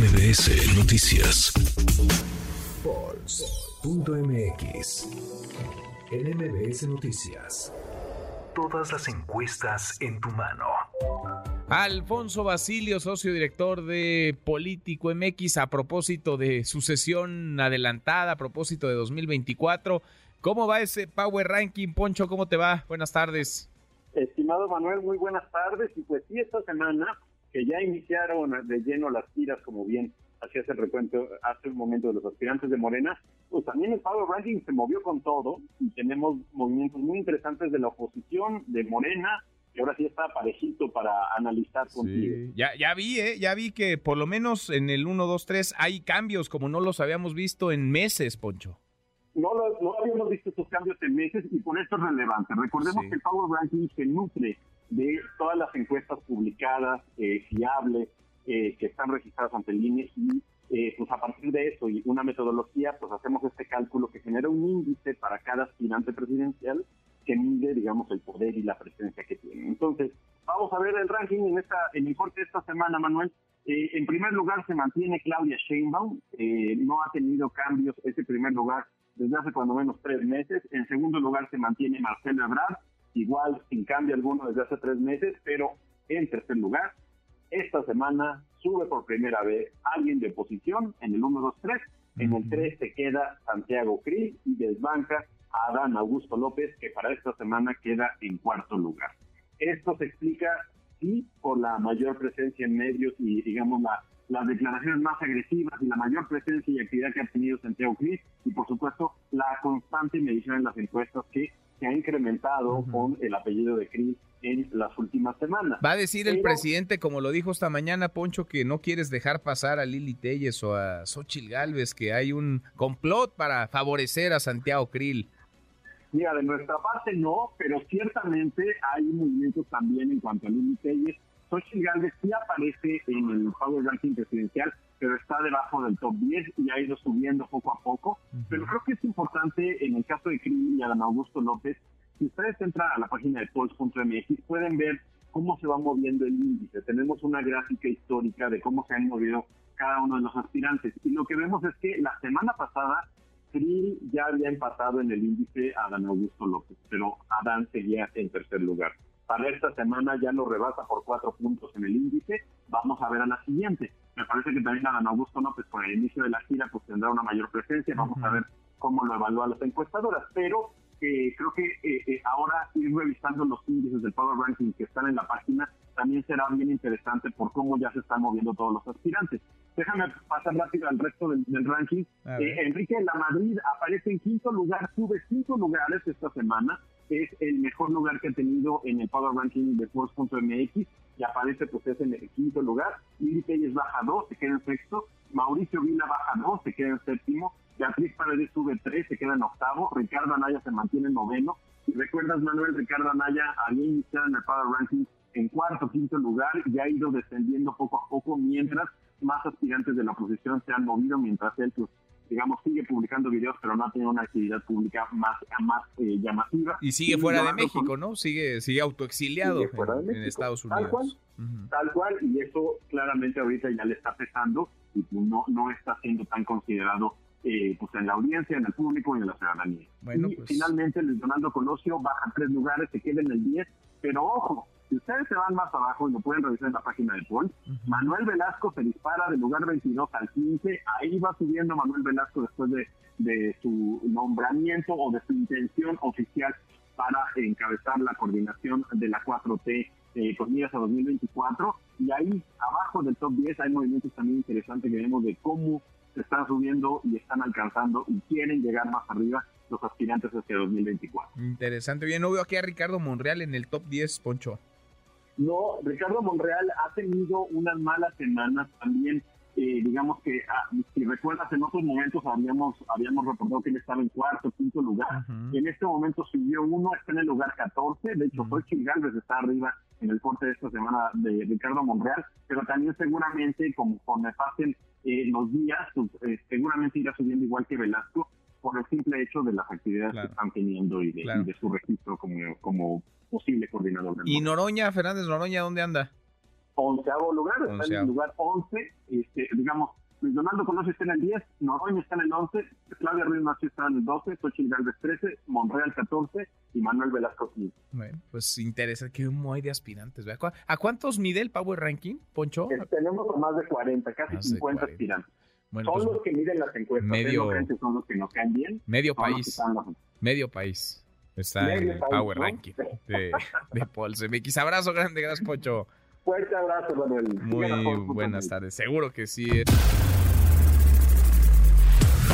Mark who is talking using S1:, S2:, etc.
S1: MBS Noticias. Pulse.mx. En MBS Noticias. Todas las encuestas en tu mano.
S2: Alfonso Basilio, socio director de Político MX, a propósito de sucesión adelantada, a propósito de 2024. ¿Cómo va ese Power Ranking, Poncho? ¿Cómo te va? Buenas tardes.
S3: Estimado Manuel, muy buenas tardes. Y pues sí, esta semana que ya iniciaron de lleno las tiras, como bien hacías el recuento hace un momento de los aspirantes de Morena, pues también el Power Ranking se movió con todo y tenemos movimientos muy interesantes de la oposición, de Morena, que ahora sí está parejito para analizar contigo.
S2: Ya, ya vi, ¿eh? ya vi que por lo menos en el 1, 2, 3 hay cambios como no los habíamos visto en meses, Poncho.
S3: No, no habíamos visto estos cambios en meses y por esto es relevante. Recordemos que el Power Ranking se nutre de todas las encuestas publicadas, eh, fiables, eh, que están registradas ante el INE y eh, pues a partir de eso y una metodología, pues hacemos este cálculo que genera un índice para cada aspirante presidencial que mide, digamos, el poder y la presencia que tiene. Entonces, vamos a ver el ranking en esta en el corte de esta semana, Manuel. en primer lugar se mantiene Claudia Sheinbaum, no ha tenido cambios ese primer lugar desde hace cuando menos tres meses. En segundo lugar se mantiene Marcelo Ebrard, igual sin cambio alguno desde hace tres meses, pero en tercer lugar, esta semana sube por primera vez alguien de oposición en el 1, 2, 3. En el 3 se queda Santiago Cris y desbanca a Adán Augusto López, que para esta semana queda en cuarto lugar. Esto se explica, sí, por la mayor presencia en medios y, digamos, la, las declaraciones más agresivas y la mayor presencia y actividad que ha tenido Santiago Cris y, por supuesto, la constante medición en las encuestas que se ha incrementado con el apellido de Cris en las últimas semanas.
S2: Va a decir el presidente, como lo dijo esta mañana, Poncho, que no quieres dejar pasar a Lili Telles o a Xochil Gálvez, que hay un complot para favorecer a Santiago Krill.
S3: Mira, de nuestra parte no, pero ciertamente hay movimientos también en cuanto a Lili Telles. Xochitl Gálvez sí aparece en el Power Ranking presidencial, pero está debajo del top 10 y ha ido subiendo poco a poco. Pero creo que es importante en el caso de Krill y Adán Augusto López, si ustedes entran a la página de polls.mx pueden ver cómo se va moviendo el índice. Tenemos una gráfica histórica de cómo se han movido cada uno de los aspirantes. Y lo que vemos es que la semana pasada Krill ya había empatado en el índice a Adán Augusto López, pero Adán seguía en tercer lugar. Para esta semana ya lo rebasa por cuatro puntos en el índice. Vamos a ver a la siguiente. Parece que también Adán Augusto López, por el inicio de la gira, pues tendrá una mayor presencia. Vamos a ver cómo lo evalúan las encuestadoras. Pero eh, creo que eh, eh, ahora ir revisando los índices del Power Ranking que están en la página también será bien interesante por cómo ya se están moviendo todos los aspirantes. Déjame pasar rápido al resto del, ranking. Enrique La Madrid aparece en quinto lugar, sube cinco lugares esta semana es el mejor lugar que ha tenido en el Power Ranking de Force.mx y aparece pues es en el quinto lugar. Lili Pérez baja dos, se queda en sexto. Mauricio Vila baja dos, se queda en séptimo. Beatriz Paredes sube tres, se queda en octavo. Ricardo Anaya se mantiene en noveno. Si recuerdas, Manuel, Ricardo Anaya había iniciado en el Power Ranking en cuarto, quinto lugar y ha ido descendiendo poco a poco mientras más aspirantes de la oposición se han movido, mientras él pues, digamos, sigue publicando videos, pero no ha tenido una actividad pública más, más eh, llamativa.
S2: Y sigue fuera de México, ¿no? Sigue, sigue autoexiliado en, Estados Unidos.
S3: Tal cual, tal cual, y eso claramente ahorita ya le está pesando y pues no, no está siendo tan considerado eh, pues en la audiencia, en el público y en la ciudadanía. y pues finalmente Luis Donaldo Colosio baja tres lugares, se queda en el 10, pero ojo, si ustedes se van más abajo y lo pueden revisar en la página de Paul, Manuel Velasco se dispara del lugar 22 al 15. Ahí va subiendo Manuel Velasco después de, de su nombramiento o de su intención oficial para encabezar la coordinación de la 4T eh, con miras a 2024. Y ahí, abajo del top 10, hay movimientos también interesantes que vemos de cómo se están subiendo y están alcanzando y quieren llegar más arriba los aspirantes hacia 2024.
S2: Interesante. Bien, no veo aquí a Ricardo Monreal en el top 10, Poncho.
S3: No, Ricardo Monreal ha tenido unas malas semanas también. Eh, digamos que, ah, si recuerdas, en otros momentos habíamos habíamos reportado que él estaba en cuarto, quinto lugar. En este momento subió uno, está en el lugar 14. De hecho, fue Galvez está arriba en el corte de esta semana de Ricardo Monreal. Pero también seguramente, como conforme pasen eh, los días, pues, eh, seguramente irá subiendo igual que Velasco por el simple hecho de las actividades que están teniendo y de, su registro como, como posible coordinador.
S2: ¿Y Noroña, Fernández Noroña, dónde anda?
S3: onceavo lugar, está en el lugar 11, este, digamos, Luis Donaldo Colosio está en el 10, Noroña está en el 11, Claudia Ruiz Macho está en el 12, Xochitl Galvez 13, Monreal 14 y Manuel Velasco 15.
S2: Bueno, pues interesa que un hay de aspirantes. ¿A cuántos mide el Power Ranking, Poncho?
S3: tenemos más de 40, casi 50 aspirantes. son pues, los que miden las encuestas.
S2: Medio,
S3: son los que nos caen bien.
S2: Medio país. Medio país. Está en el Power Ranking de, de Pulse MX. Abrazo grande, gracias, Poncho.
S3: Fuerte abrazo, Manuel.
S2: Muy buenas tardes. Seguro que sí.